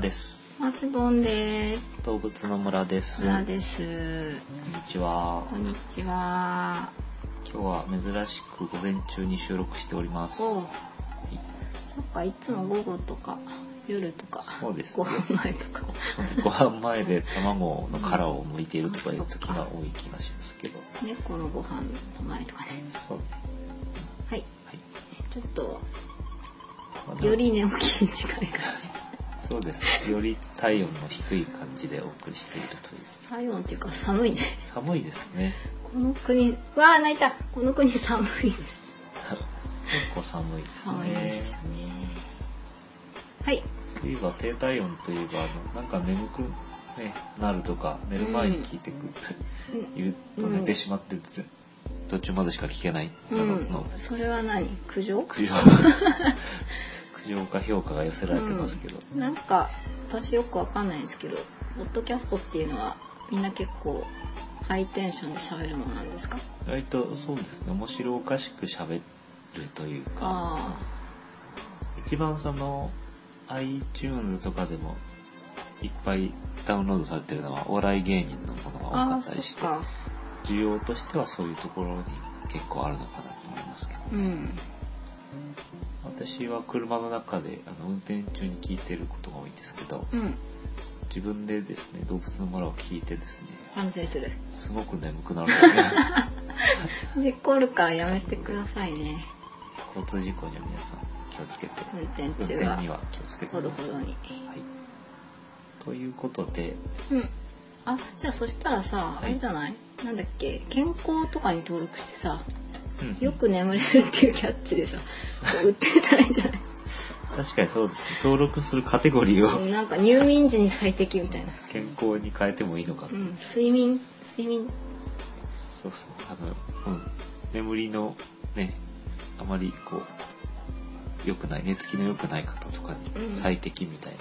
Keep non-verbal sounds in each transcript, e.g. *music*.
です。マスボンです。動物の村です。村です。こんにちは。こんにちは。今日は珍しく午前中に収録しております。そっか、いつも午後とか夜とか、そうですご飯前とか。ご飯前で卵の殻を剥いているとかいう時が多い気がしますけど。猫のご飯の前とかね。そうね。はい。はい。ちょっと、より寝起きに近い感じ。そうです。より体温の低い感じでお送りしているという。体温っていうか寒いね。寒いですね。この国、わあ泣いた。この国寒いです。さ結構寒いです寒いですよね。ね。はい。そういえば低体温といえばあのなんか眠く、ね、なるとか寝る前に聞いてくる、言うと寝てしまってず途中までしか聞けないなうんどの、それは何？苦情？苦情 *laughs* 苦情か評価が寄せられてますけど、なんか私よくわかんないんですけどポッドキャストっていうのはみんな結構ハイテンションで喋るものなんですか？割とそうですね。面白おかしく喋るというか。あ一番その iTunes とかでもいっぱいダウンロードされてるのはお笑い芸人のものが多かったりして需要としてはそういうところに結構あるのかなと思いますけど。うん私は車の中であの運転中に聞いてることが多いんですけどうん。自分でですね動物の村を聞いてですね反省する。すごく眠くなるんですね *laughs* 事故るからやめてくださいね。交通事故には皆さん気をつけて運転運中は。転には気をつけてほどほどに。はい、ということでうん。あじゃあそしたらさ、はい。あれじゃない？なんだっけ？健康とかに登録してさうん。よく眠れるっていうキャッチでさ売ってたらいいんじゃない。確かにそうですね。登録するカテゴリーを。なんか入眠時に最適みたいな。健康に変えてもいいのかな、うん、睡眠睡眠。そうそう。あの、うん、眠りのねあまりこう良くない寝つきの良くない方とかうん。に最適みたいな、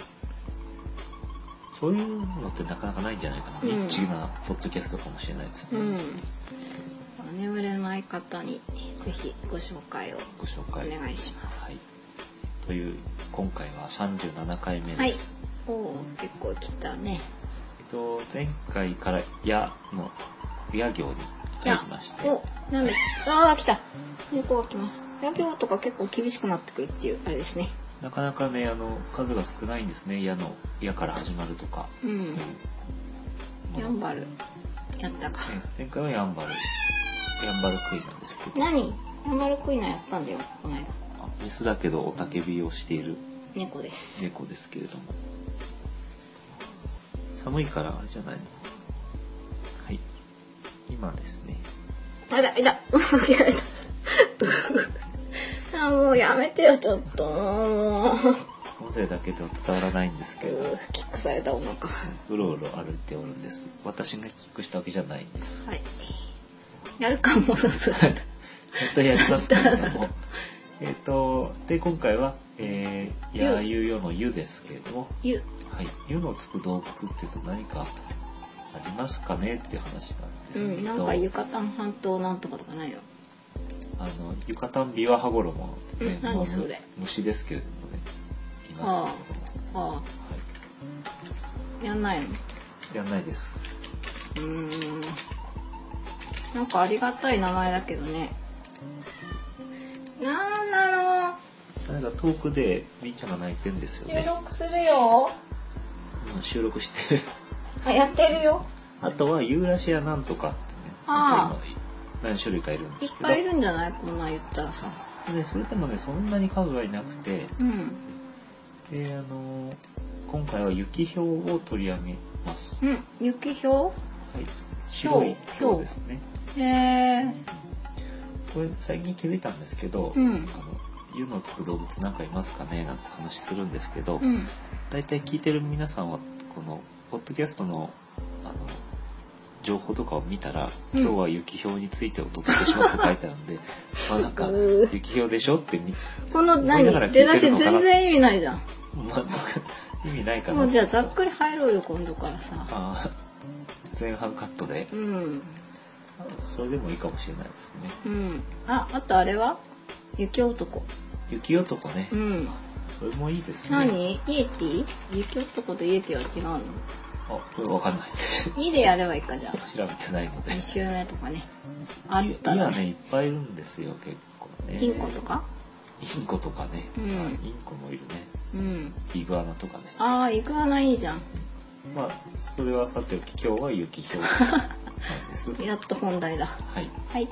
そういうのってなかなかないんじゃないかな、うん。ニッチなポッドキャストかもしれないですね、うん眠れない方にぜひご紹介をご紹お介願いします。はい、という今回は37回目はい。です、おお結構来たね。えっと前回から「や」の「や行」に入りまして。おなんでああ来た。猫が来ました野行とか結構厳しくなってくるっていうあれですね。なかなかねあの数が少ないんですね「や」の「や」から始まるとか、うん。ヤンバルやったか。ね前回はヤンバルヤンバルクイなんですけど。何？ヤンバルクイナやったんだよこの間。あメスだけどおたけびをしている猫です。猫ですけれども。寒いからあれじゃないの？はい。今ですね。あいだ *laughs* いだあもうやめてよちょっと。音声だけでは伝わらないんですけど。うキックされたお腹。うろうろ歩いておるんです。私がキックしたわけじゃないんです。はいやるかもそうそう本当にやりますけれどもえっとで今回は「えー、やゆよ」の「ゆ」ですけれども。ゆ。はい「ゆ」のつく動物っていうと何かありますかねっていう話なんですうん、けど、なんかユカタン半島なんとかとかないの？あのユカタンビワハゴロモってねうんそれ。虫ですけれどもね。いますけれども、あはあ。やんないの？い、やんないです。うーんなんかありがたい名前だけどね。なんなのなんか遠くでみーちゃんが泣いてんですよ収ね録するよ。今収録して。あやってるよ。あとはユーラシアなんとかってね。あ何種類かいるんですけど。いっぱいいるんじゃない？こんなん言ったらさ。でそれでもねそんなに数はいなくて。うん。であの今回は雪氷を取り上げます。うん。雪氷？はい。白いひょう氷ですねへえこれ最近気づいたんですけど、うん。あの湯のつく動物なんかいますかねなんて話するんですけど、うん。大体聞いてる皆さんはこのポッドキャストのあの情報とかを見たら、うん。今日は雪氷についてお届けしますって書いてあるんで、*laughs* まあなんか雪氷でしょってみ、この何？ながら聞いてる出だし全然意味ないじゃん。まあ意味ないかな。もうじゃあざっくり入ろうよ今度からさ。前半カットで。うんそれでもいいかもしれないですね。うん。ああとあれは？雪男。雪男ね、うん。それもいいですね。何？イエティ？雪男とイエティは違うの？あ、これわかんない。です。イでやればいいかじゃあ。調べてないので。2週目とかね。あいったらいやね、いっぱいいるんですよ、結構ね。インコとか？インコとかね。うん。あインコもいるね。うん。イグアナとかね。ああイグアナいいじゃんまあ、それはさておき、今日は雪氷なんです。やっと本題だはい。はい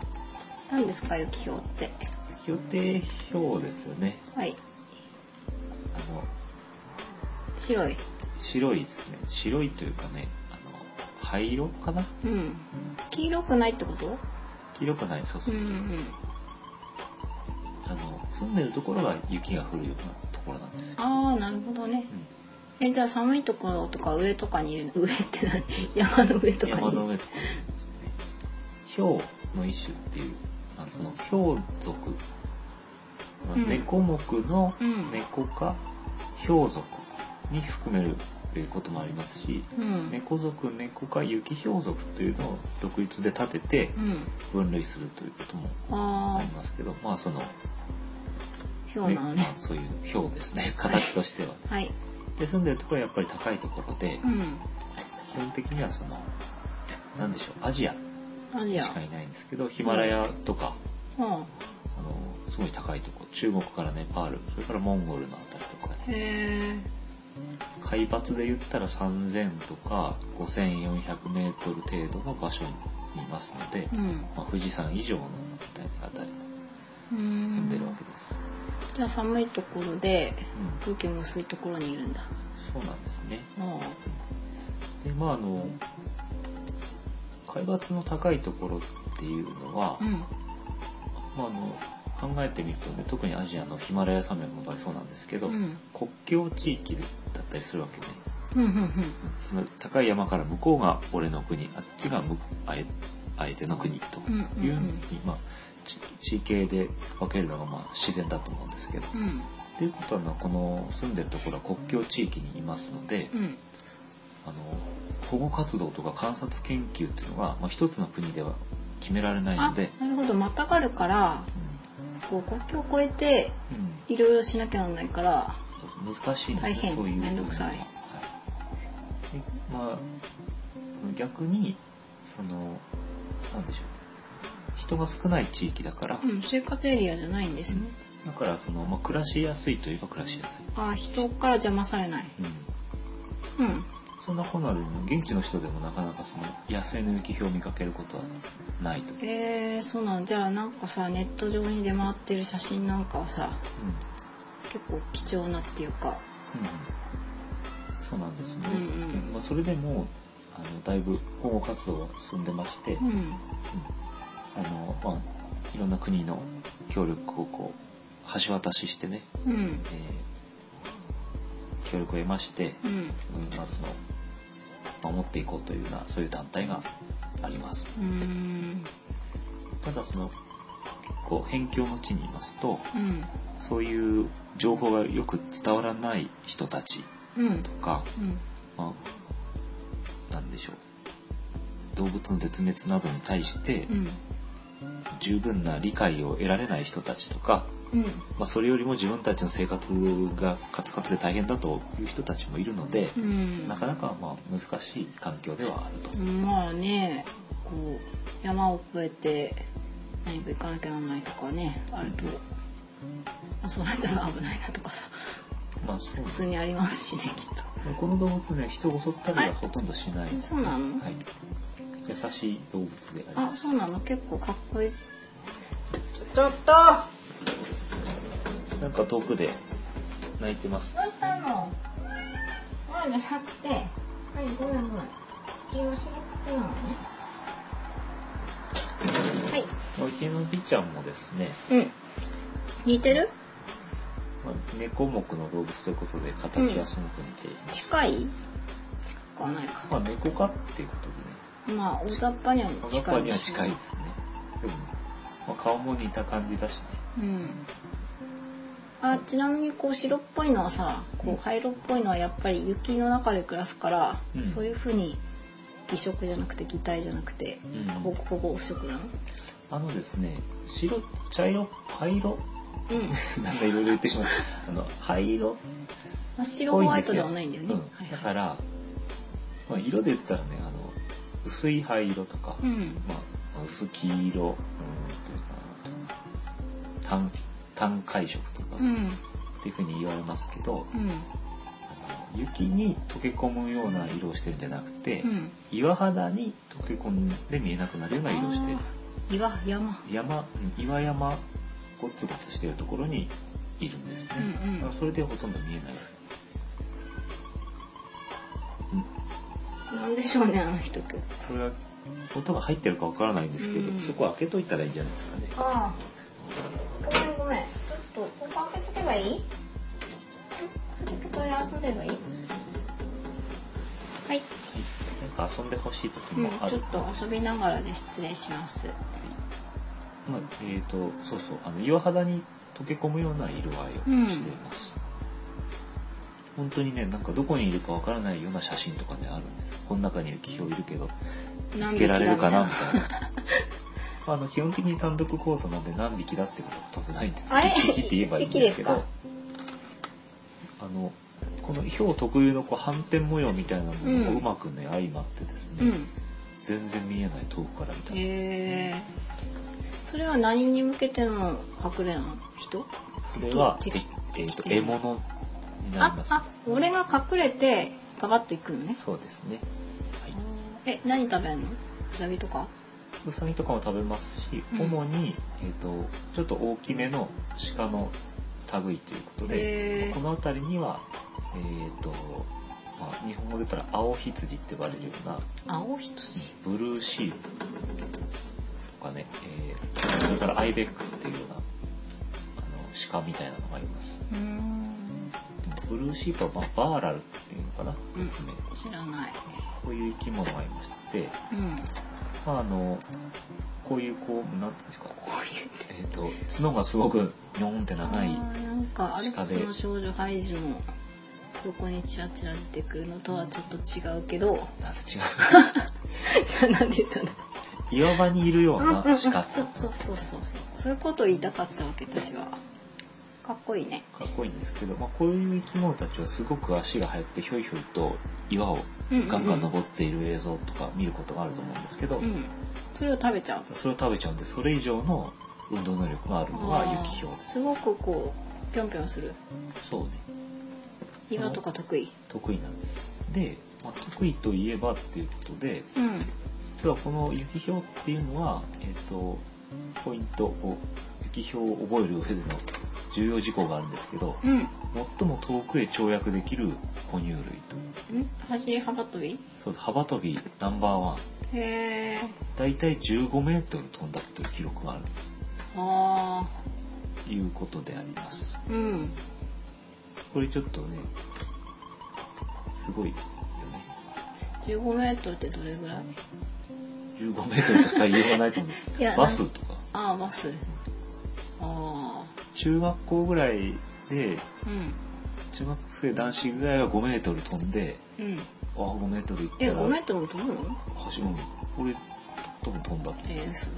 何ですか雪氷って？予定表ですよね。はいあの、白い白いですね。白いというかね、あの、灰色かな？うん黄色くないってこと？黄色くない、そうそうう。んうんあの、住んでるところが雪が降るようなところなんですよ。ああなるほどねうんえじゃあ寒いところとか上とかにいる *laughs* 上って何？山の上とかに。山の上とか。氷の一種っていう、まあ、その氷族、まあうん。猫目のうん。猫か氷族に含めるということもありますし、うん。猫族猫か雪氷族というのを独立で立ててうん。分類するということもあありますけど、まあその、あ氷なのねまあそういう氷ですね。形としては、はいで住んでるところはやっぱり高いところで、うん。基本的にはそのなんでしょうアジアしかいないんですけどヒマラヤとか、ああのすごい高いところ中国からネパールそれからモンゴルのあたりとかへねえ海抜で言ったら3000とか5400メートル程度の場所にいますので、うん。まあ、富士山以上のあたりに住んでる。じゃあ寒いところでうん。空気も薄いところにいるんだ。そうなんですね。あでまああの海抜の高いところっていうのは、あうん。まあ、あの考えてみるとね特にアジアのヒマラヤ山脈の場合そうなんですけど、うん。国境地域だったりするわけね。うんうんうん。その高い山から向こうが俺の国あっちが向あえ相手の国といううんうんうん。ふうに、まあ、地地形で分けるのがまあ自然だと思うんですけど。うん。ということはまあこの住んでるところは国境地域にいますので、うん。あの保護活動とか観察研究というのが、まあ、一つの国では決められないあので、なるほど。またがるからこう国境を越えてうん。うんいろいろしなきゃならないからそう難しいんですねそういうめんどくさい。はい。でまあ逆にそのなんでしょう人が少ない地域だから、うん生活エリアじゃないんですね。だからその、まあ、暮らしやすいといえば暮らしやすい、あ人から邪魔されない。うん、うん。そんなこんなで現地の人でもなかなかその野生の雪氷を見かけることはないと、うんえー、そうなんじゃあなんかさネット上に出回ってる写真なんかはさ結構貴重なっていうか。うん、そうなんですね、うんうん。まあ、それでもあのだいぶ保護活動は進んでまして、うん。うんあのまあ、いろんな国の協力をこう橋渡ししてね、うん。えー協力を得まして、うん。うんまあ、その守っていこうというようなそういう団体があります。ただその結構辺境の地にいますとうん。そういう情報がよく伝わらない人たちうん。とか、うん。まあ、なんでしょう。動物の絶滅などに対してうん十分な理解を得られない人たちとか、うん。まあ、それよりも自分たちの生活がカツカツで大変だという人たちもいるので、うん。なかなかまあ難しい環境ではあると。まあねこう山を越えて何か行かなきゃならないとかねあると。襲われたら危ないなとかさ。まあそう普通にありますしねきっと。この動物ね人を襲ったりはほとんどしない、えそうなの？はい、優しい動物であります。あそうなの？結構かっこいい。ちょっと。なんか遠くで泣いてます。どうしたの？前じゃなくてはいごめんごめん。今仕事中なのね。はい。まあ池のびちゃんもですね、うん。似てる？まあ、猫目の動物ということで形はすごく似ています、近い？近くはないか。まあ猫科っていうことで。ねまあ大雑把には小近い川には近いですね。でも、まあ、顔も似た感じだしね。うん。あちなみにこう白っぽいのはさこう灰色っぽいのはやっぱり雪の中で暮らすから、うん。そういう風に偽色じゃなくて擬態じゃなくてうん。保護保護色なの？あのですね白茶色？灰色？うん。*laughs* なんかいろいろ言ってしまった。*laughs* あの、灰色？白ホワイトではないんだよね、うん。はい。だから、まあ、色で言ったらね、あの、薄い灰色とか、うんまあ、薄黄色、うん、というかな、単、単灰色とか、っうんていうふうに言われますけど、うん雪に溶け込むような色をしてるんじゃなくて、うん岩肌に溶け込んで見えなくなるような色をしてる。岩山山、うん岩山、ゴツゴツしてるところにいるんですね。うんうんそれでほとんど見えない。なんでしょうねあの人今日これは音が入ってるかわからないんですけど、うん。そこ開けといたらいいんじゃないですかね。ああ。ごめん。ごめんちょっとここ開けとけばいい？これ遊んでればいい？はい、なんか遊んでほしい時うんもあ、る。ちょっと遊びながらで失礼します。まあ、えっ、と、そうそう、あの岩肌に溶け込むような色合いをしています。本当にね、なんかどこにいるかわからないような写真とかね、あるんです。この中に雪氷いるけど、見つけられるかな？みたいな。あの基本的に単独コートなんで何匹だってことはほとんどないんです一匹って言えばいいんですけどあのこのヒョウ特有のこう斑点模様みたいなものうんがうまくね、相まってですね、うん。全然見えない遠くから見た。らへえそれは何に向けての隠れなの人？それは、敵ええーと敵獲物になります、ああ俺が隠れてガバッと行くのね。そうですね、はい、え何食べんの？ウサギとか？ウサギとかも食べますし、うん。主に、えー、とちょっと大きめの鹿の類ということでこの辺りには、えーとまあ、日本語で言ったら青羊って呼ばれるような青羊？ブルーシープとかね、えーそれからアイベックスっていうようなあの鹿みたいなのがあります。うーんブルーシープは、まあ、バーラルっていうのかなうん。知らない。こういう生き物がいまして、うん。まあ、あのこういうこうなんていうんですか。こういうえっ、と角がすごくニョンって長いなんかアルプスの少女ハイジの横にチラチラ出てくるのとはちょっと違うけど。なんて違う。*laughs* じゃあなんで言ったの？岩場にいるような鹿。そうそうそうそうそう。そういうことを言いたかったわけ私はかっこいいね。かっこいいんですけど、まあ、こういう生き物たちはすごく足が速くてひょいひょいと岩をガンガン登っている映像とか見ることがあると思うんですけど、うんそれを食べちゃう。それを食べちゃうんでそれ以上の運動能力があるのがあー。雪ひょうです。すごくこうぴょんぴょんする。そうね。岩とか得意？得意なんです。で、まあ、得意といえばっていうことでうん。実はこの雪ひょうっていうのは、えっとポイントこう雪ひょうを覚える上での重要事項があるんですけどうん。最も遠くへ跳躍できる哺乳類とん？走り幅跳びそう幅跳びナンバーワン。へえ大体15メートル飛んだという記録があるあということであります。ーうん。これちょっとねすごいよね。15メートルってどれぐらい？15メートルとか言いようがないと思うんですけど。バスとか。ああバス。あ中学校ぐらいであ中学生男子ぐらいは5メートル飛んでああ5メートル行ったえら5メートルも飛ぶの？走るの？俺多分飛んだとえー、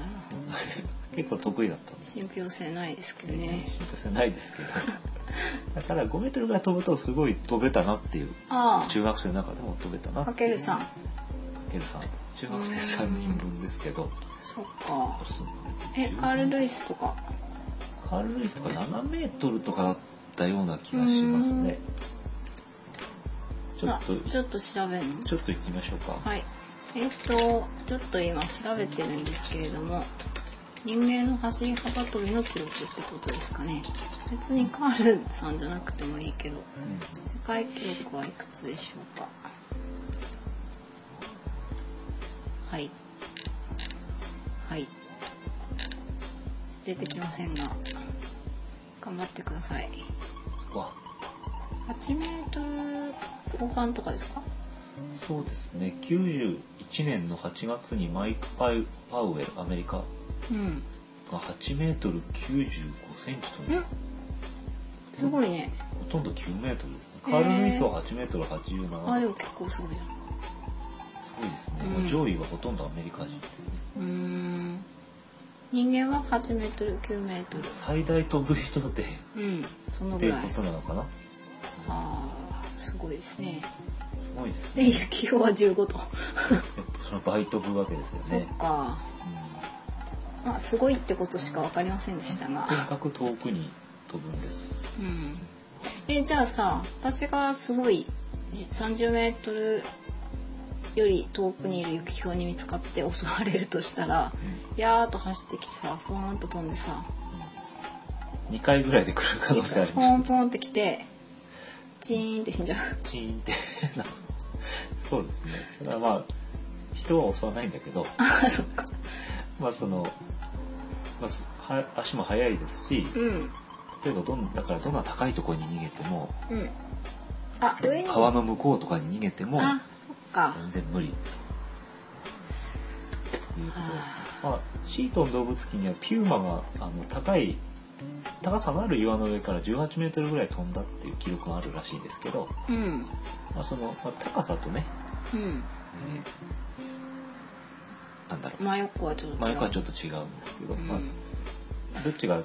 *laughs* 結構得意だった信憑性ないですけどね。心配性ないですけど。*laughs* だから5メートルぐらい飛ぶとすごい飛べたなっていう。あ中学生の中でも飛べたなあかける3かけるさん。中学生3人分ですけど。そっか。えカール・ルイスとか？カール・ルイスとか7メートルとかだったような気がしますね。ちょっとあちょっと調べるの？ちょっと行ってみましょうか。はい。えっ、とちょっと今調べてるんですけれども人間の走り幅跳びの記録ってことですかね。別にカールさんじゃなくてもいいけどう世界記録はいくつでしょうか？はい。はい出てきませんが頑張ってください。んわ。8メートル後半とかですか？そうですね。91年の8月にマイク・パイパウエルアメリカ。うん。が8メートル95センチとねん。すごいね。ほとんど9メートルですね。カール・ルイスは8メートル87あでも結構すごいじゃん。すごいですね、うん。上位はほとんどアメリカ人ですね。うーん人間は8メートル9メートル。最大飛ぶ人でうんそのぐらい。っていうことなのかな？ああすごいですね。すごいですでね雪氷は15とやっぱその倍飛ぶわけですよそっね、か。うんまあすごいってことしか分かりませんでしたが。とにかく遠くに飛ぶんです。うん。えじゃあさ私がすごい30メートルより遠くにいる雪氷に見つかって襲われるとしたらやーっと走ってきてさふわーんと飛んでさ2回ぐらいで来る可能性ありポます。ンポンってきてチーンって死んじゃう。チーンって。*laughs* そうですね。ただまあ人は襲わないんだけど。*laughs* ああそっか。まあその、まあす、は足も速いですしうん。例えばどんだからどんな高いところに逃げてもうん。あ上に。川の向こうとかに逃げてもか。全然無理。ということです、まあ、シートン動物記にはピューマがあの高い高さのある岩の上から18メートルぐらい飛んだっていう記録があるらしいんですけど、うん。まあ、その、まあ、高さとね、うん。えーなんだろう。真横はちょっと違う。前からちょっと違うんですけど、うん。まあ、どっちが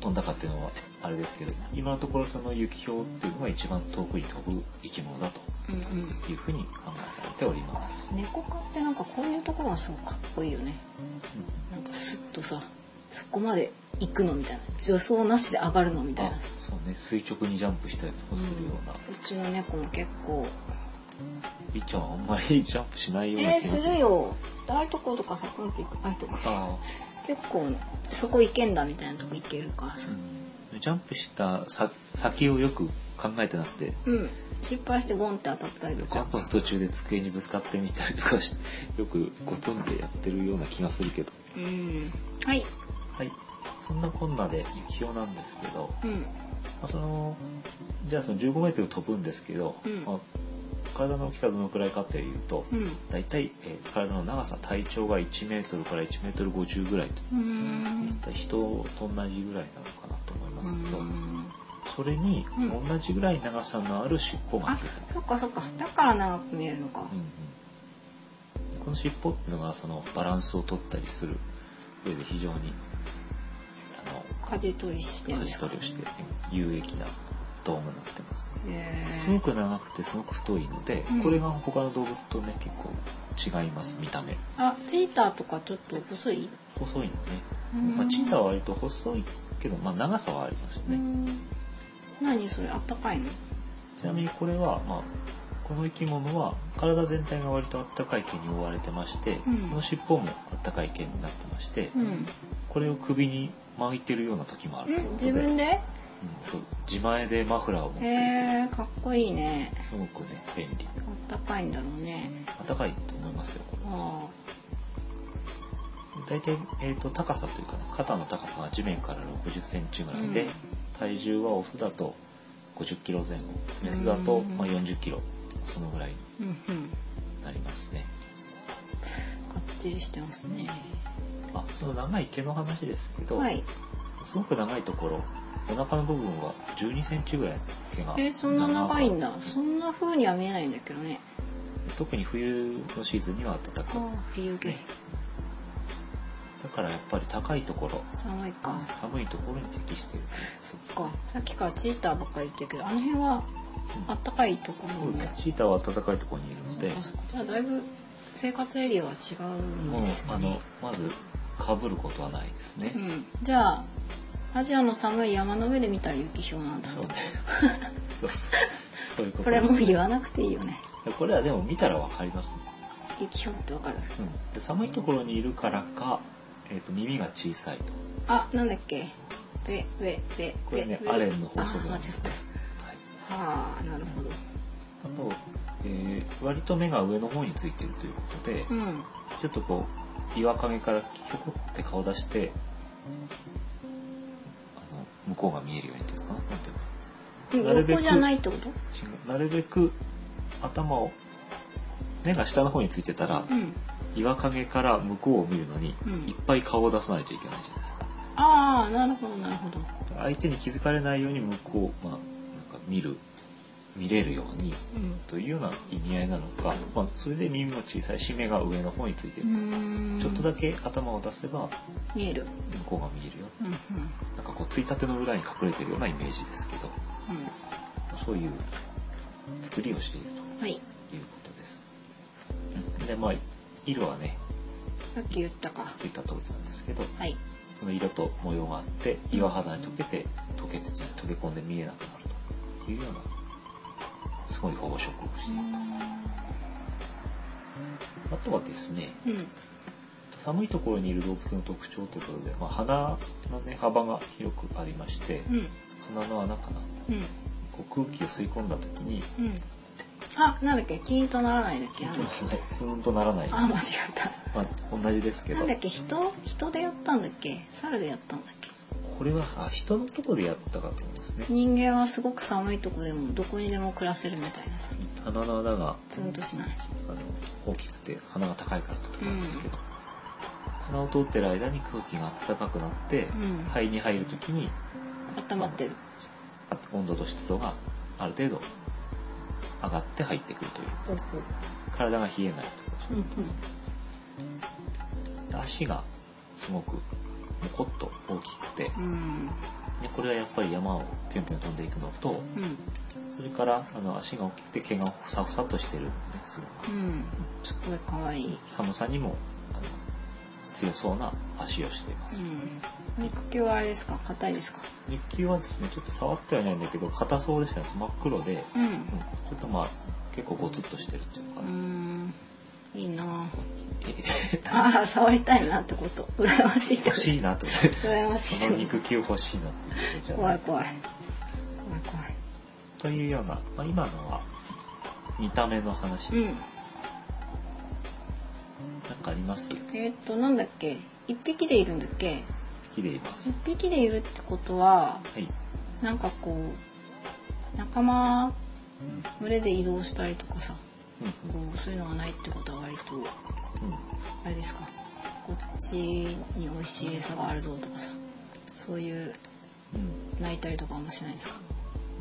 飛んだかっていうのはあれですけど今のところその雪氷っていうのが一番遠くに飛ぶ生き物だとうんうん。いうふうに考えられております。猫科ってなんかこういうところがすごくかっこいいよね。なんかスッとさそこまで行くのみたいな助走なしで上がるのみたいあなそうね。垂直にジャンプしたりとかするような、うちの猫も結構。いっちゃんはあんまりジャンプしないようなえー、気がする。よああいうとことかさポンと行くああいうとこあ結構そこ行けんだみたいなとこ行けるからさ。ー、うん、ジャンプしたさ先をよく考えてなくて。うん。失敗してゴンって当たったりとか。ジャンプの途中で机にぶつかってみたりとかし *laughs* よくゴツンでやってるような気がするけど。うん。はい。はい。そんなこんなで雪氷なんですけど、うん。まあ、そのじゃあその15メートル飛ぶんですけど、うん。まあ、体の大きさどのくらいかっていうと、うん。大体、えー体の長さ体長が1メートルから1メートル50ぐらいと。うーん人と同じぐらいなのかなと思いますけど、うん。それにうん。同じぐらい長さのある尻尾があついてる、そっかそっか。だから長く見えるのか。うんうん。この尻尾っていうのがそのバランスを取ったりする上で非常にあの舵取りして。舵取りをして有益な道具になってますね。へすごく長くてすごく太いので、うん。これが他の動物とね結構違います見た目。あチーターとかちょっと細い？細いのね、うん。まあ、チーターは割と細いけど、まあ、長さはありますよね、うん。何それあったかいの？ちなみにこれは、まあ、この生き物は体全体が割とあったかい毛に覆われてまして、うん。この尻尾もあったかい毛になってまして、うん。これを首に巻いてるような時もあるということで、自分で？うんそう。自前でマフラーを持っていてへえかっこいいね。すごくね便利。あったかいんだろうね。暖かいと思いますよこれ。あ大体、えー、と高さというか、ね、肩の高さが地面から60センチぐらい。で、うん。体重はオスだと50キロ前後。メスだと、うん。まあ、40キロそのぐらいになりますね。かっちりしてますね。あその長い毛の話ですけど、はい。すごく長いところお腹の部分は12センチぐらいの毛がえそんな長いんだ。く。そんな風には見えないんだけどね。特に冬のシーズンには暖かあく冬毛。だからやっぱり高いところ。寒いか。寒いところに適している。そっか。さっきからチーターばっかり言ってるけどあの辺はあったかいところそうなんチーターは暖かいところにいるので。じゃあだいぶ生活エリアは違うんですね。あのまずかぶることはないですね、うん、じゃあアジアの寒い山の上で見たら雪氷なんだ。そう。ねそうそういうことこれもう言わなくていいよね。これはでも見たらわかりますね、雪氷ってわかる。うん、で寒いところにいるからか、えー、と耳が小さいと。あなんだっけ？べべべこれねべアレンの法則あなんですね。間違った。はあなるほど。あと、えー割と目が上の方についてるということで、うん。ちょっとこう岩陰からひょこって顔出してあの向こうが見えるようにっていうのかななんていうの？なるべく横じゃないってこと？なるべく頭を目が下の方についてたら、うん岩陰から向こうを見るのに、うん。いっぱい顔を出さないといけないじゃないですか。ああなるほどなるほど。相手に気づかれないように向こう、まあ、なんか見る見れるようにというような意味合いなのか、まあ、それで耳の小さい締めが上の方についてる。ちょっとだけ頭を出せば見える。向こうが見えるよ、うんうん。なんかこうついたての裏に隠れてるようなイメージですけどそういう作りをしているはい。ということです。うんでまあ色はねさっき言ったか。言った通りなんですけどはい。その色と模様があって岩肌に溶けて溶けて溶け込んで見えなくなるというようなすごい保護色をしている。あとはですねうん。寒いところにいる動物の特徴ということで、まあ、鼻の、ね、幅が広くありましてうん。鼻の穴かな。うん。こう空気を吸い込んだ時にうんあなんだっけ？キーンとならないだっけ？キなんだっけーンとならない。あ間違った。まあ、同じですけど。なんだっけ？人？人でやったんだっけ？猿でやったんだっけ？これはあ人のとこでやったかと思いますね。人間はすごく寒いとこでもどこにでも暮らせるみたいなさ。鼻の穴がツンとしない。あの大きくて鼻が高いからとなんですけど、鼻を通ってる間に空気が暖かくなって、うん。肺に入る時に温まってる。あ温度と湿度がある程度上がって入ってくるという。体が冷えない。ということですね、で足がすごくもこっと大きくて、うん。でこれはやっぱり山をぴょんぴょん飛んでいくのとうん。それからあの足が大きくて毛がふさふさっとしてるんでねすごくうん。すごい可愛いい。寒さにも強そうな足をしています、うん。肉球はあれですか？硬いですか？日球はですねちょっと触ってはいないんだけど硬そうでしたね。真っ黒で、ううん。ん、ちょっとまあ結構ゴツッとしてるっていうのかうな、ん。いいな。えああ触りたいなってこと羨ましいって欲しいなって羨ましいその肉球欲しいなって怖い怖い怖い怖いというような、まあ、今のは見た目の話うんでした、なんかあります？えーっとなんだっけ？一匹でいるんだっけ？木でいます。一匹でいるってことははい、なんかこう仲間群れで移動したりとかさうんそういうのがないってことは割とうん。あれですか？こっちに美味しい餌があるぞとかさそういううん。泣いたりとかもしないですか？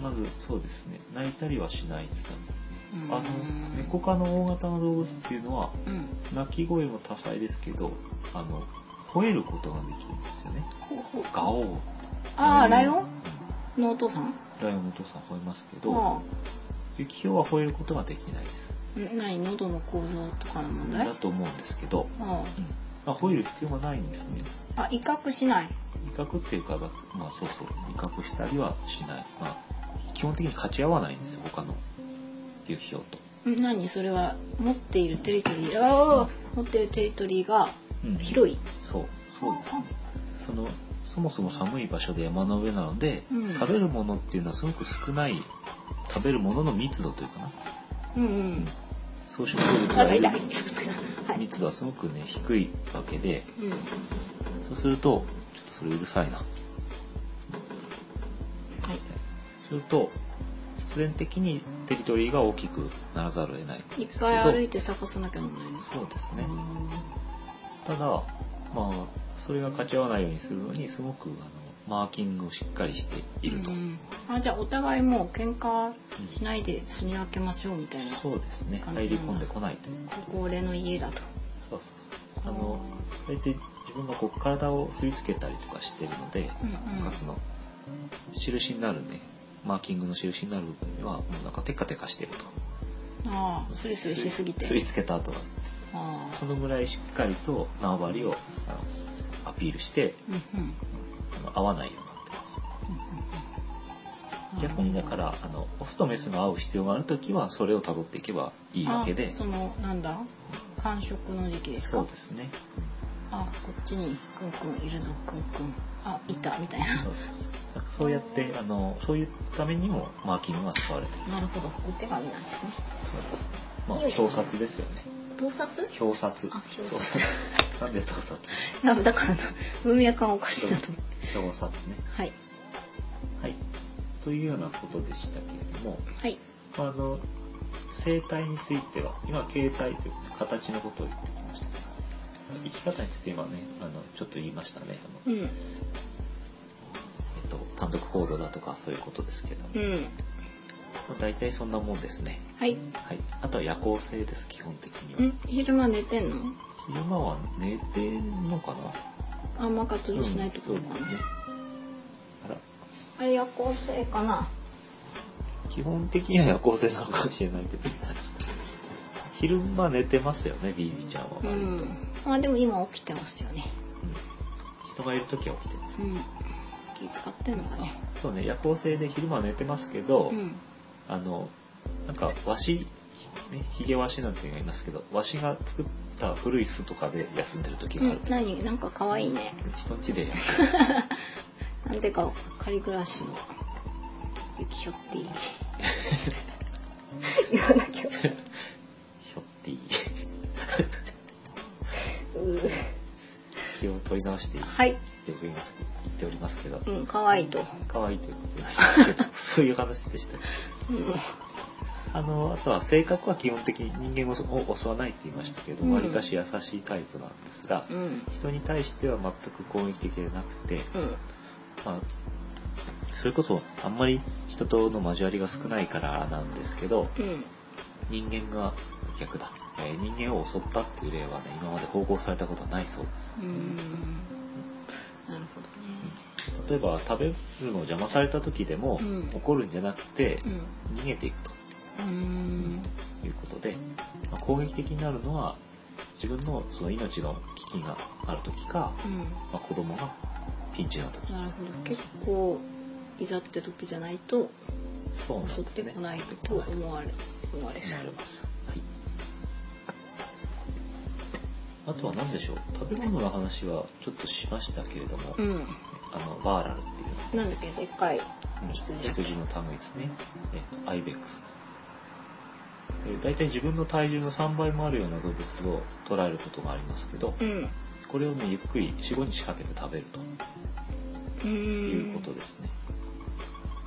まずそうですね。泣いたりはしないですね。うんあのネコ科の大型の動物っていうのはうん。鳴き声も多彩ですけどあの吠えることができるんですよね。ガオー。ああライオン？うんのお父さん？ライオンのお父さん吠えますけどあユキヒョウは吠えることができないです。何？喉の構造とかの問題？だと思うんですけど、あうん。まあ、吠える必要がないんですね。ああ威嚇しない？威嚇っていうかまあそうそう威嚇したりはしない、まあ、基本的に勝ち合わないんですよ他のユキヒョウと、ん何？それは持っているテリトリー。ああ持っているテリトリーがうん。広い。そう。そうですね。そのそもそも寒い場所で山の上なので、うん。食べるものっていうのはすごく少ない食べるものの密度というかな。うんうん。草食動物がいる *laughs* はい。密度はすごくね低いわけでうん。そうするとちょっとそれうるさいな。はい。すると必然的にテリトリーが大きくならざるを得ない。んいっぱい歩いて探さなきゃならないのそうですね。ただまあそれが勝ち合わないようにするのにすごくあのマーキングをしっかりしていると、うんあじゃあお互いもう喧嘩しないで住み分けましょうみたいな、そうですね。入り込んでこないと。ここ俺の家だと。そうそう。そうあの大体自分がこう体を吸い付けたりとかしてるので、うんうん。なんかその印になるねマーキングの印になる部分ではもうなんかテカテカしてると。ああスリスリしすぎて。吸い付けた後はああそのぐらいしっかりと縄張りをあのアピールしてうんうん。あの合わないようになってます逆にだからあのオスとメスが合う必要がある時はそれをたどっていけばいいわけで。あそのなんだ？繁殖の時期ですか？そうですね。あこっちにくんくんいるぞくんくんあいたみたいなそうやってあのそういうためにもマーキングが使われている。なるほど。お手紙なんですね。そうです。ねまあ表札ですよね。盗撮？表札あ表札 *laughs* なんで盗撮？いやだからな文脈がおかしいなと表札ね。はい。はい。というようなことでしたけれどもはい。あの生態については今形態という形のことを言ってきました。生き方について今ねあのちょっと言いましたね。あの、うん。えっと、単独行動だとかそういうことですけど、うんまあ、大体そんなもんですね。はい。はい。あとは夜行性です、基本的には。ん？昼間寝てんの？昼間は寝てんのかな？あんま活動しないところかな、うんね。あら、あれ夜行性かな？基本的には夜行性なのかもしれないけど。*laughs* 昼間寝てますよね、ビービーちゃんはう割と。うんん。あ、でも今起きてますよね。人がいるときは起きてます。うん。気使ってんのかね。そうね、夜行性で昼間は寝てますけど、うん。あの、なんか、わし、ね、ヒゲワシなんていうのがいますけど、わしが作った古い巣とかで休んでる時があるうん、。何？なんか可愛いね。人んちで。*laughs* なんでか仮暮らしの雪ひょっていい。言わなきゃ。ひょっていい。*laughs* う気を取り直していいはい。って言いますておりますけど、うん、可愛いと。可愛いということですけど、*laughs* そういう話でした。うん。あの、あとは性格は基本的に人間を襲わないって言いましたけど、うんわりかし優しいタイプなんですが、うん。人に対しては全く攻撃的でなくて、うん。まあ、それこそあんまり人との交わりが少ないからなんですけど、うん。人間が逆だ、えー人間を襲ったっていう例はね、今まで報告されたことはないそうです。うん。なるほ。例えば食べるのを邪魔された時でも、うん怒るんじゃなくて、うん。逃げていくとうん。いうことで、まあ、攻撃的になるのは自分のその命の危機がある時か、うん。まあ、子供がピンチな時なるほど。結構、いざって時じゃないと、襲ってこないと思われ、思われる。思われます。はい。あとは何でしょう食べ物の話はちょっとしましたけれども、うん。あのバーラルっていうなんだっけ、でっかいうん羊。羊の類ですね。えアイベックス。で大体自分の体重の3倍もあるような動物を捉えることがありますけど、うん。これをね、ゆっくり4、5日かけて食べるとういうん。ことですね。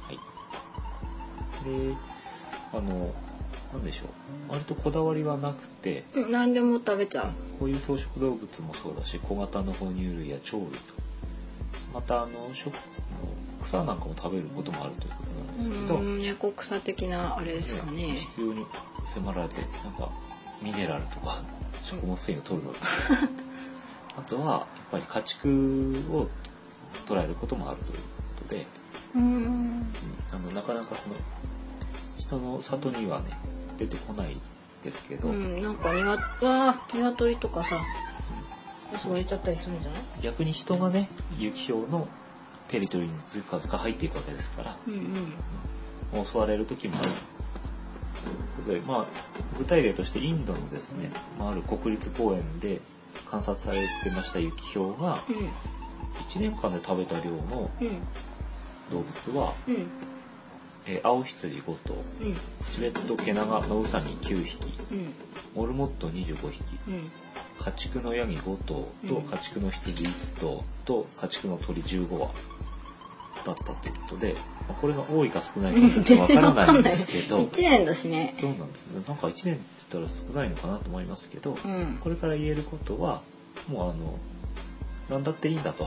はい。で、あの、なんでしょう。割とこだわりはなくて、うん何でも食べちゃう。こういう草食動物もそうだし、小型の哺乳類や鳥類と、またあの食あの草なんかも食べることもあるということなんですけど、うん、猫草的なあれですかね。必要に迫られてなんかミネラルとか食物繊維を取るのとか *laughs* あとはやっぱり家畜を捉えることもあるということで、うん。うん。あのなかなかその人の里にはね出てこないですけど、うん、なんか鶏とかさ、襲われちゃったりするんじゃない？逆に人がね雪氷のテリトリーにずかずか入っていくわけですから、うんうん。うん襲われる時もある。で、まあ、具体例としてインドのですね、まあ、ある国立公園で観察されてました雪氷が、1年間で食べた量の。動物は、うん。えー青羊5頭、うん。チベットケナガノウサギ9匹、うん。モルモット25匹、うん。家畜のヤギ5頭とうん家畜の羊1頭と家畜の鳥15羽だったということで、まあこれが多いか少ないかちょっとわからないんですけど、1年だしね。そうなんですね。なんか1年って言ったら少ないのかなと思いますけど、うん。これから言えることは、もうあの、何だっていいんだと。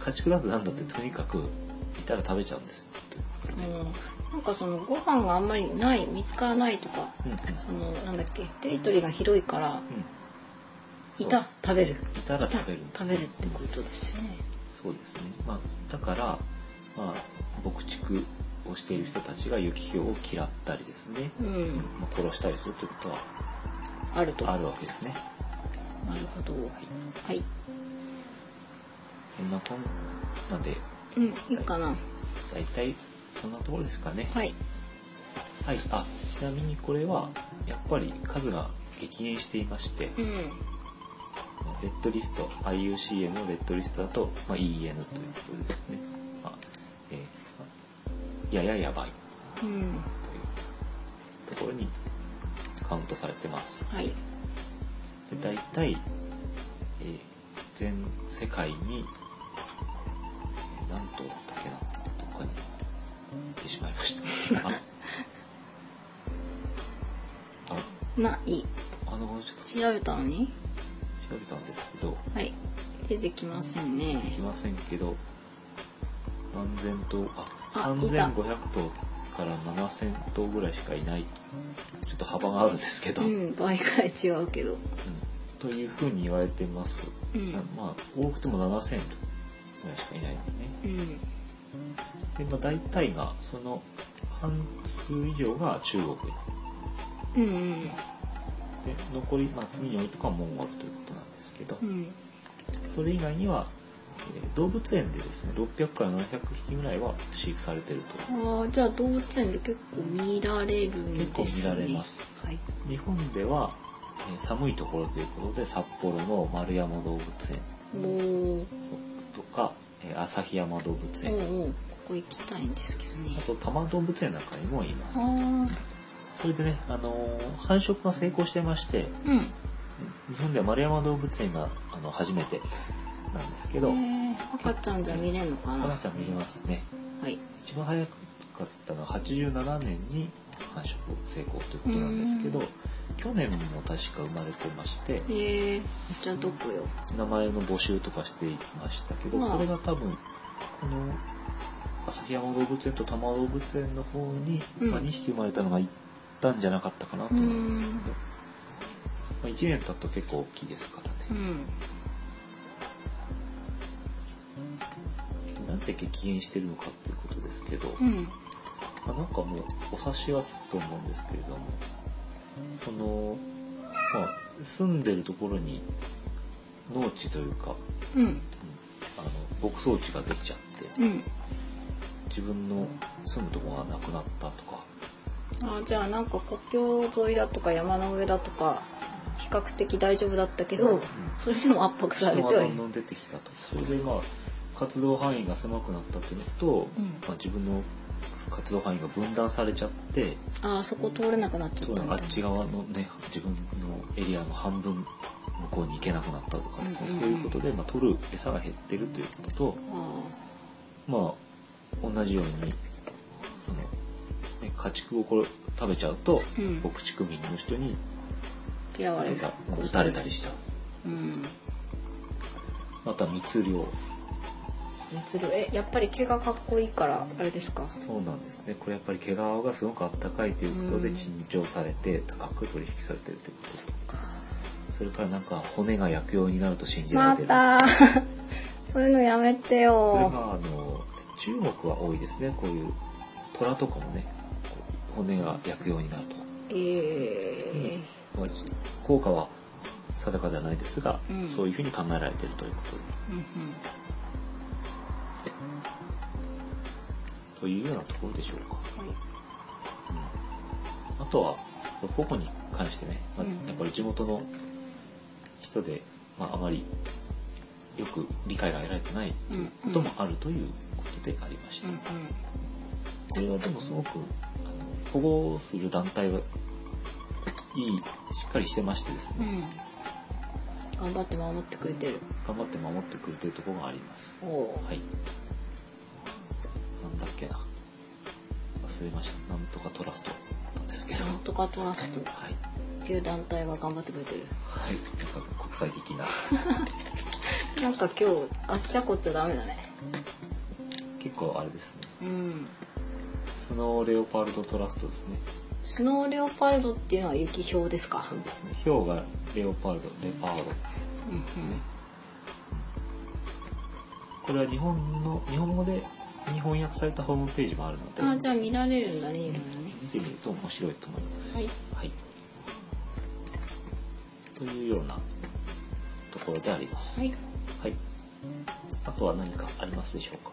家畜だって何だってとにかくいたら食べちゃうんですよ。うんなんかそのご飯があんまりない見つからないとか、うんうんそのなんだっけテリトリーが広いからうんいた食べるいたら食べる。食べるってことですよね。そうですね。まあ、だから、まあ、牧畜をしている人たちが雪氷を嫌ったりですね、ううんん、まあ、殺したりするということはあると。あるわけですね。なるほど。はい。そんなこんなで、うん、いいかな。だいたいそんなところですかね。はい。はい。あ、ちなみにこれは、やっぱり数が激減していまして、うん。レッドリスト、IUCN のレッドリストだと、まあ、EN ということですね。まあえーまあやややばいうん。というところにカウントされてます。はい。で大体、えー全世界に、えー何頭だったっけなどっかに行ってしまいました。あ *laughs* あない。あのちょっと調べたのに？調べたんですけどはい。出てきませんね。できませんけど何千頭ああいた3500頭から7,000頭ぐらいしかいないちょっと幅があるんですけど、うん、倍ぐらい違うけど。うんというふうに言われてます、うんまあ多くても7,000頭ぐらいしかいないんですねうん。で、まあ、大体がその半数以上が中国うんうん。で残り、まあ、次に置いとくはモンゴルということなんけど、うん。それ以外には、えー動物園でですね600から700匹ぐらいは飼育されてるとああ、じゃあ動物園で結構見られるんですね。結構見られます。はい。日本では、えー寒いところということで札幌の丸山動物園とか、えー旭山動物お園、うおうここ行きたいんですけどねあ。と多摩動物園なんかにもいますあそれでね、あのー繁殖が成功してましてあ、うん。日本では丸山動物園があの初めてなんですけど、えー。赤ちゃんじゃ見れるのかな？赤ちゃん見れますね。はい。一番早かったのは87年に繁殖成功ということなんですけどうん。去年も確か生まれてましてえー、じゃあどこよ？名前の募集とかしていましたけどまあ。それが多分この旭山動物園と多摩動物園の方に、うん。まあ、2匹生まれたのが行ったんじゃなかったかなと思うんですけど、まあ、1年経つと結構大きいですからね、うん。なんで激減してるのかっていうことですけど、うん。まあ、なんかもうお察しはつくと思うんですけれどもそのまあ住んでるところに農地というか、うん。うんあの牧草地ができちゃってうん。自分の住むところがなくなったとかあじゃあなんか国境沿いだとか山の上だとか比較的大丈夫だったけど、それでも圧迫されて。はいるどんどん出てきたと。それでまあ活動範囲が狭くなったっていうのと、うん。まあ、自分の活動範囲が分断されちゃってああそこ通れなくなっちゃったあっち側のね自分のエリアの半分向こうに行けなくなったとかですね、うんうんうん。そういうことで、まあ、取る餌が減ってるということとあまあ同じようにその、ね、家畜をこれ食べちゃうと、うん。牧畜民の人にあ嫌われるなんか撃たれたりしちゃううん。また密漁。熱量えやっぱり毛がかっこいいからあれですか？そうなんですね。これやっぱり毛皮がすごくあったかいということでうん。珍重されて高く取引されてるということで。それからなんか骨が薬用になると信じられてる。また。*laughs* そういうのやめてこれあの中国は多いですね。こういう虎とかもね骨が薬用になると、えまあ効果は定かではないですが、うん。そういうふうに考えられているということで。ーうんうん。というようなところでしょうか、はい。うん。あとは保護に関してね、まあうん。やっぱり地元の人で、まあ、あまりよく理解が得られてないということもあるということでありました、うんこれはでもすごく保護する団体はいいしっかりしてましてですね、うん。うん頑張って守ってくれてる。頑張って守ってくれてるところがあります。おおはい。なんだっけな。忘れました。なんとかトラストなんですけど。なんとかトラスト。っはい。ていう団体が頑張ってくれてる。はい。なんか国際的な。*laughs* なんか今日あっちゃこっちゃダメだね。結構あれですね。うん。スノーレオパルドトラストですねスノーレオパルドっていうのは雪氷ですか？そうですねヒョウがレオパルドレパードうんこれは日本の日本語で日本訳されたホームページもあるのでうんあじゃあ見られるんだねいろいろね見てみると面白いと思います。はいはい。というようなところであります。はいいはい。あとは何かありますでしょうか？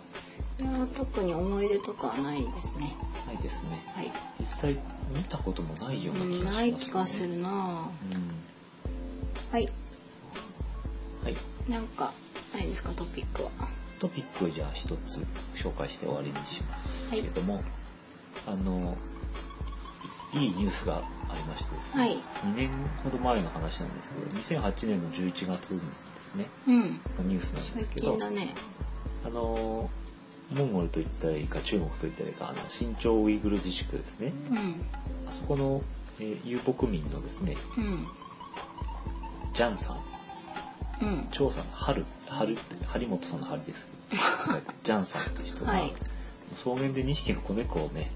や特に思い出とかはないですね。ないですね。はい。実際見たこともないような気がします、ね。ない気がするなうん。はい。はい。なんかないですかトピックは。トピックをじゃあ一つ紹介して終わりにします。けれども、あのいいニュースがありましてですね、はい。2年ほど前の話なんですけど2008年の11月にですね。うん。のニュースなんで最すけど。近だね。あのモンゴルといったらいいか中国といったらいいかあの新疆ウイグル自治区ですね。うん。あそこの、えー遊牧民のですねうん。ジャンさん。うん。張さん春。春って張本さんの春ですけど。*laughs* ジャンさんっていう人が、はい。草原で2匹の子猫をね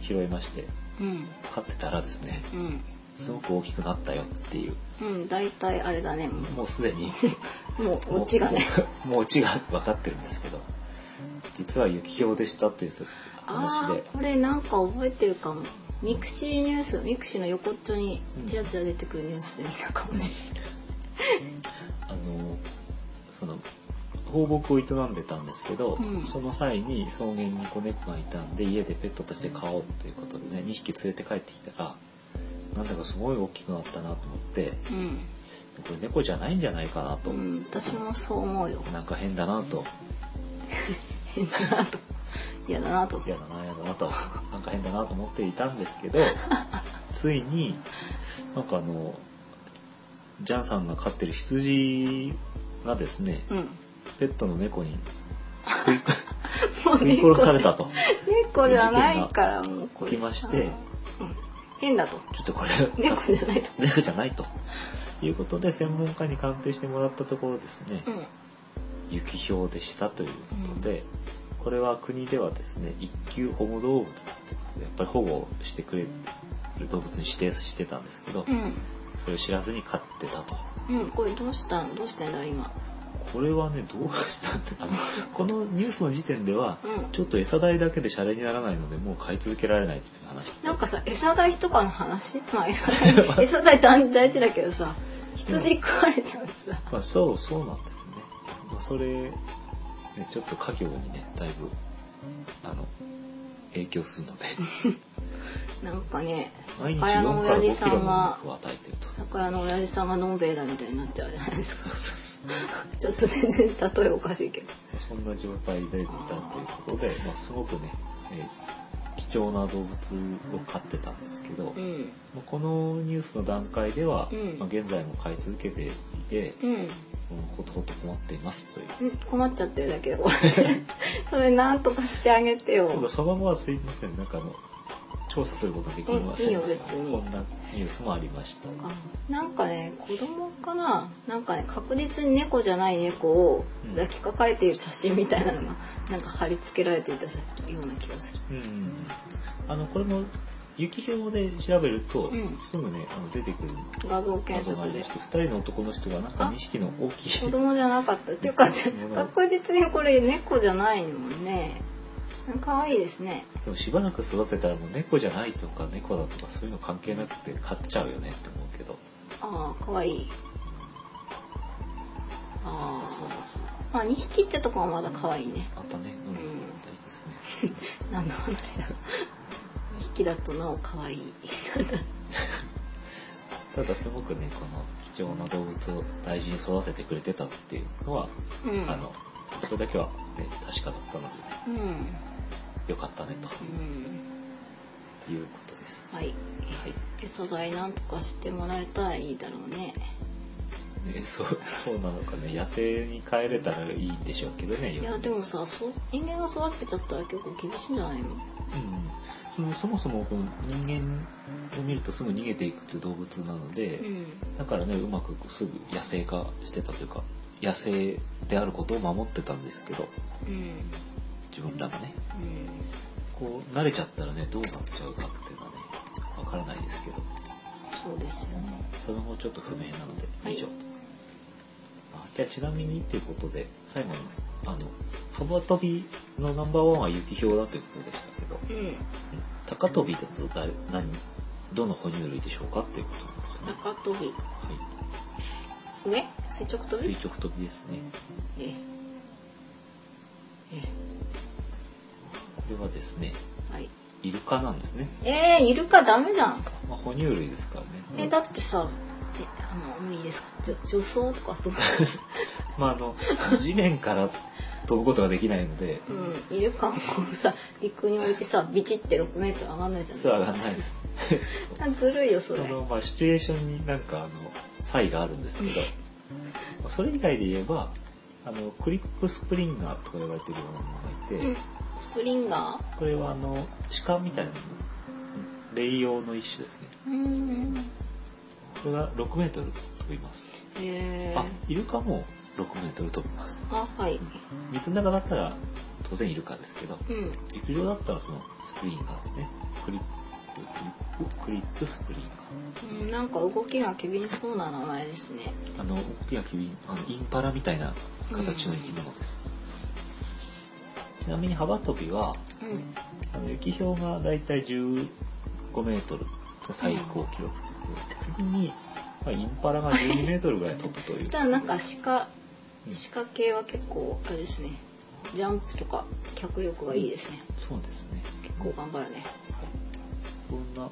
拾いましてうん。飼ってたらですねうん。すごく大きくなったよっていう。うん大体あれだね。ももうすでにう *laughs* もうオチがねもうもうオチが分かってるんですけど実は雪豹でしたっていう話あで。あこれなんか覚えてるかも。ミクシーニュースミクシーの横っちょにちらちら出てくるニュースで見たかもね。*laughs* あのその放牧を営んでたんですけど、うん。その際に草原に子猫がいたんで家でペットとして飼おうということでね2匹連れて帰ってきたらなんだかすごい大きくなったなと思ってうん、これ猫じゃないんじゃないかなと、うん、私もそう思うよ。なんか変だなと変だなと。*laughs* 嫌だなと嫌だな嫌だなと。なんか変だなと思っていたんですけど *laughs* ついになんかあのジャンさんが飼ってる羊がですねうん。ペットの猫に *laughs* 食い殺されたと。猫じゃないからもう起きましてうん。変だと。ちょっとこれ猫じゃないと。猫じゃないと。いうことで専門家に鑑定してもらったところですね、うん雪氷でしたということで、これは国ではですね一級保護動物だってやっぱり保護してくれる動物に指定してたんですけど、うん。それを知らずに飼ってたと。うんこれどうしたん？どうしてんだ今？これはねどうしたってあのこのニュースの時点では、うん。ちょっと餌代だけでシャレにならないのでもう飼い続けられないという話なんかさ餌代とかの話？まあ *laughs* 餌代餌代大大事だけどさ羊食われちゃうしさ。まあ、そうそうなんです。ね。まあ、それ、ね、ちょっと家業にねだいぶあの影響するので。*laughs* なんかね酒屋の4から5親父さんが肉を与えてると。酒屋の親父さんがのんべえだみたいになっちゃうじゃないですか。*laughs* ちょっと全然例えおかしいけど。そんな状態でいたということで、まあ、すごくね、えー貴重な動物を飼ってたんですけど、うん。まあこのニュースの段階では、うん。まあ、現在も飼い続けていて、うんうんほとほと困っています。という。うん困っちゃってるだけ。で *laughs* それなんとかしてあげてよ。その後はすいません。なんかあの調査することができませんでした、うんいいよ別に。こんなニュースもありました。あなんかね子供かな？なんかね確実に猫じゃない猫をうん抱きかかえている写真みたいなのがなんか貼り付けられていたような気がする。うん。あのこれも雪表で調べると、うん。すぐねあの出てくる画像画検索りまして2人。の男の人がなんかあ？2匹の大きい。子供じゃなかった。っていうか物確実にこれ猫じゃないもんね。可愛いですね。でもしばらく育てたらもう猫じゃないとか猫だとかそういうの関係なくて飼っちゃうよねって思うけど。ああ可愛い。あそうですあまあ2匹ってとこはまだ可愛いね。またねうん、うん。たいですね。*laughs* 何の話だ2匹だとなお可愛い。*laughs* ただすごくねこの貴重な動物を大事に育ててくれてたっていうのは、うん。あのそれだけは、ね、確かだったのでうん。うんよかったねと。いうことです。はい。はい。餌代なんとかしてもらえたらいいだろうねね、そう。そうなのかね。野生に帰れたらいいんでしょうけどねいやでもさそう人間が育てちゃったら結構厳しいんじゃないの？うん、そのそもそもこの人間を見るとすぐ逃げていくっていう動物なので、うん。だからねうまくすぐ野生化してたというか野生であることを守ってたんですけどうん。自分らがね。うん。こう慣れちゃったらねどうなっちゃうかっていうのはねわからないですけど。そうですよね。その後ちょっと不明なのではい。以上じゃあちなみにっていうことで最後にあの幅跳びのナンバーワンは雪氷だということでしたけどうん。高跳びだと誰何どの哺乳類でしょうかっていうことなんですね。高跳び。は上垂直跳い、び？垂直跳びですね。ええ。えこれはですね、えはい。イルカなんですね。えー、イルカダメじゃん。まあ、哺乳類ですからね。えだってさえあのもういいですか？じょ女装とかどうまああの地面から飛ぶことができないので、うんイルカをさ陸に置いてさビチって6メートル上がんないじゃんそう上がんないです。あずるいよそれ。そのまあシチュエーションになんかあの差異があるんですけど、まあそれ以外で言えばあのクリップスプリンガーとか呼ばれてるようなものがいて、うん。スプリンガこれはあの鹿みたいな羚羊の一種ですね。ーうんこれが6メートル飛びます。へえあ、イルカも6メートル飛びます。あはい水の中だったら当然イルカですけど、うん陸上だったらそのスプリンガーですね。クリップ、クリップ、クリップスプリー。うんなんか動きが機敏そうな名前ですねあの、大きなキビあのインパラみたいな形の生き物です。ちなみに幅跳びは、うんあの雪氷がだいたい15メートルが最高記録で、次に、まあ、インパラが12メートルぐらい飛ぶという。*laughs* じゃあなんか鹿うん鹿系は結構あれですねジャンプとか脚力がいいですねそうですね。結構頑張るねはい。そんな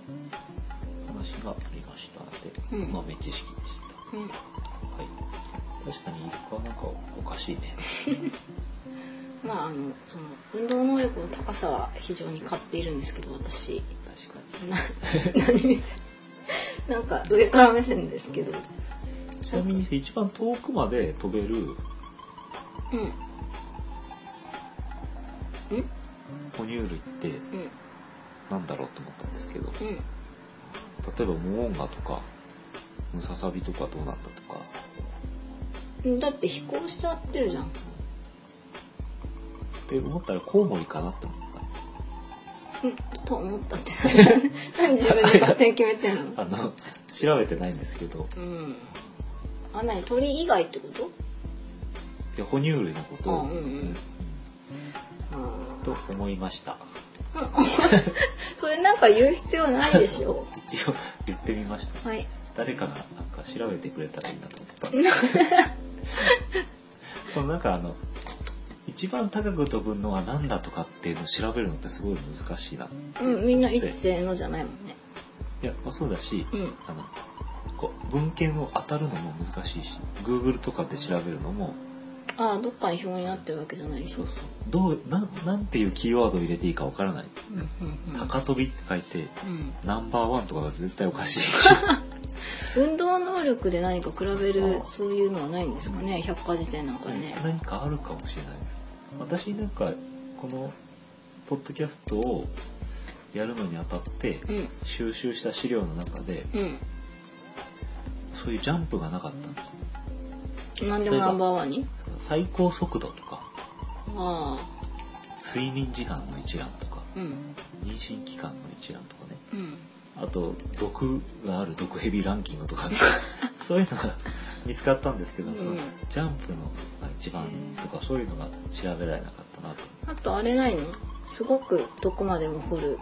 話がありましたので、うん豆知識でした。うんはい。確かにイルカはなんかおかしいね。*laughs* まああのその運動能力の高さは非常に買っているんですけど私確かな *laughs* 何目線 *laughs* なんか上から目線ですけど。に。ちなみに一番遠くまで飛べるうん。うん。哺乳類ってうん。なんだろうと思ったんですけど、例うん。えばモオンガとか、ムササビとかどうなったとか、うんだって飛行しちゃってるじゃん。って思ったらコウモリかなって思っと思ったって。*laughs* 何自分で勝手に決めてんの？*laughs* あの、調べてないんですけど、うん。あ何鳥以外ってこと？いや哺乳類のことを、あうんうん。うん。と思いました。*laughs* それなんか言う必要ないでしょ？言ってみました。はい。誰かがなんか調べてくれたらいいなと思った。んですこのなんかあの、一番高く飛ぶのは何だとかっていうのを調べるのってすごい難しいな。うんみんな一斉のじゃないもんねいや、まあそうだし、うんあの、こう文献を当たるのも難しいし、Google とかで調べるのも、ああどっかに表になってるわけじゃないでしょそうそう。どう、なん、なんていうキーワードを入れていいかわからない。うんうんうん高飛びって書いて、うんナンバーワンとかが絶対おかしいし。*laughs* 運動能力で何か比べるそういうのはないんですかね百科事典なんかでね何かあるかもしれないです。私なんか、この、ポッドキャストをやるのにあたって、うん。収集した資料の中で、うん。そういうジャンプがなかったんです。何でもナンバーワンに？最高速度とか、あ睡眠時間の一覧とか、あうん。妊娠期間の一覧とかね、うんあと、毒がある毒ヘビランキングとか、*laughs* そういうのが見つかったんですけど、うん。そのジャンプのが一番とか、そういうのが調べられなかったなと。あとあれないの？すごくどこまでも掘る。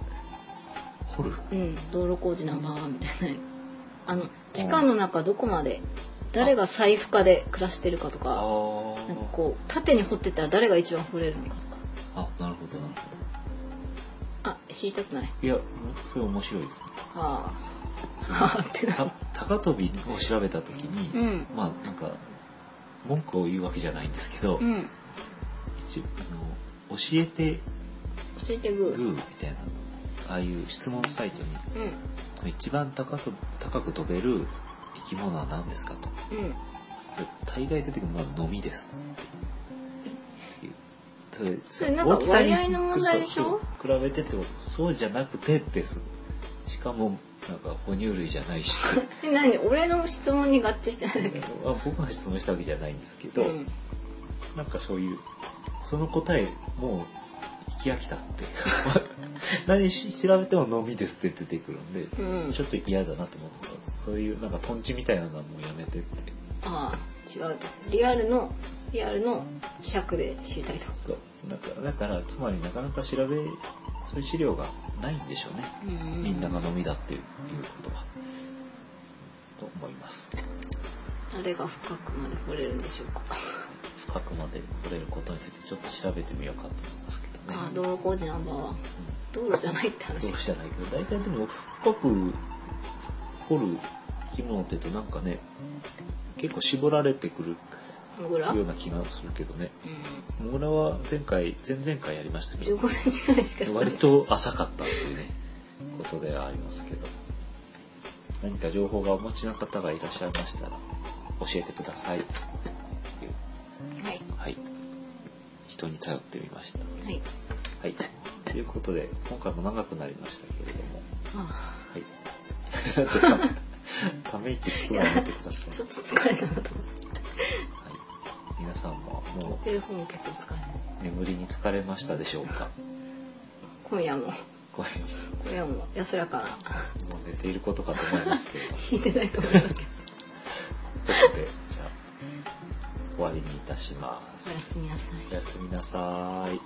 掘る？うん。道路工事ナンバーワンみたいな。あの地下の中どこまで誰が財布家で暮らしてるかとあかー。なんかこう縦に掘ってたら誰が一番掘れるのかとか。あ、なるほど、なるほあ知りたくない？ど。いや、それ面白いですね。はあはあ *laughs* ってなた高跳びを調べたときに、うんまあなんか、文句を言うわけじゃないんですけど、うん一あの教えて教えてグーグーみたいな、ああいう質問サイトに、うん一番高と高く飛べる生き物は何ですかと。うんで大概出てくるのが飲みですって。それそれなんか割合の問題でしょ？比べてってそうじゃなくてってすしかもなんか哺乳類じゃないし。*laughs* え何？俺の質問に合致してないけどあ僕が質問したわけじゃないんですけど、うんなんかそういうその答えもう聞き飽きたって。*laughs* 何し調べても飲みですって出てくるんで、うん。ちょっと嫌だなと思った。そういうなんかトンチみたいなのはもうやめてって。ああ違うと。リアルのリアルの尺で知りたいと。そう。だからだからつまりなかなか調べそういう資料がないんでしょうね、うん。みんなが飲みだっていうことは。と思います。誰が深くまで掘れるんでしょうか。深くまで掘れることについてちょっと調べてみようかと思いますけどね。ああ道路工事ナンバーワン道路じゃないって話。どうじゃないけど大体でも深く掘る生き物って言うとなんかね結構絞られてくるモグラような気がするけどね。うモグラは前回前々回やりましたけん、ど。15センチぐらいしか。割と浅かったっていうねことではありますけど。何か情報がお持ちの方がいらっしゃいましたら教えてください。はい。はい。人に頼ってみました。はい。はい。ということで今回も長くなりましたけれども。あはい。だってさ、ため息つくのやめてください。あちょっと疲れたなと思って。はい。さんももテレフォン結構疲れ眠りに疲れましたでしょうか？今夜も。これ今夜も安らかな。もう寝ていることかと思いますけれど。も聞いてないと思いますけどということでじゃあ終わりにいたしまおやすすみなさい。おやすみなさい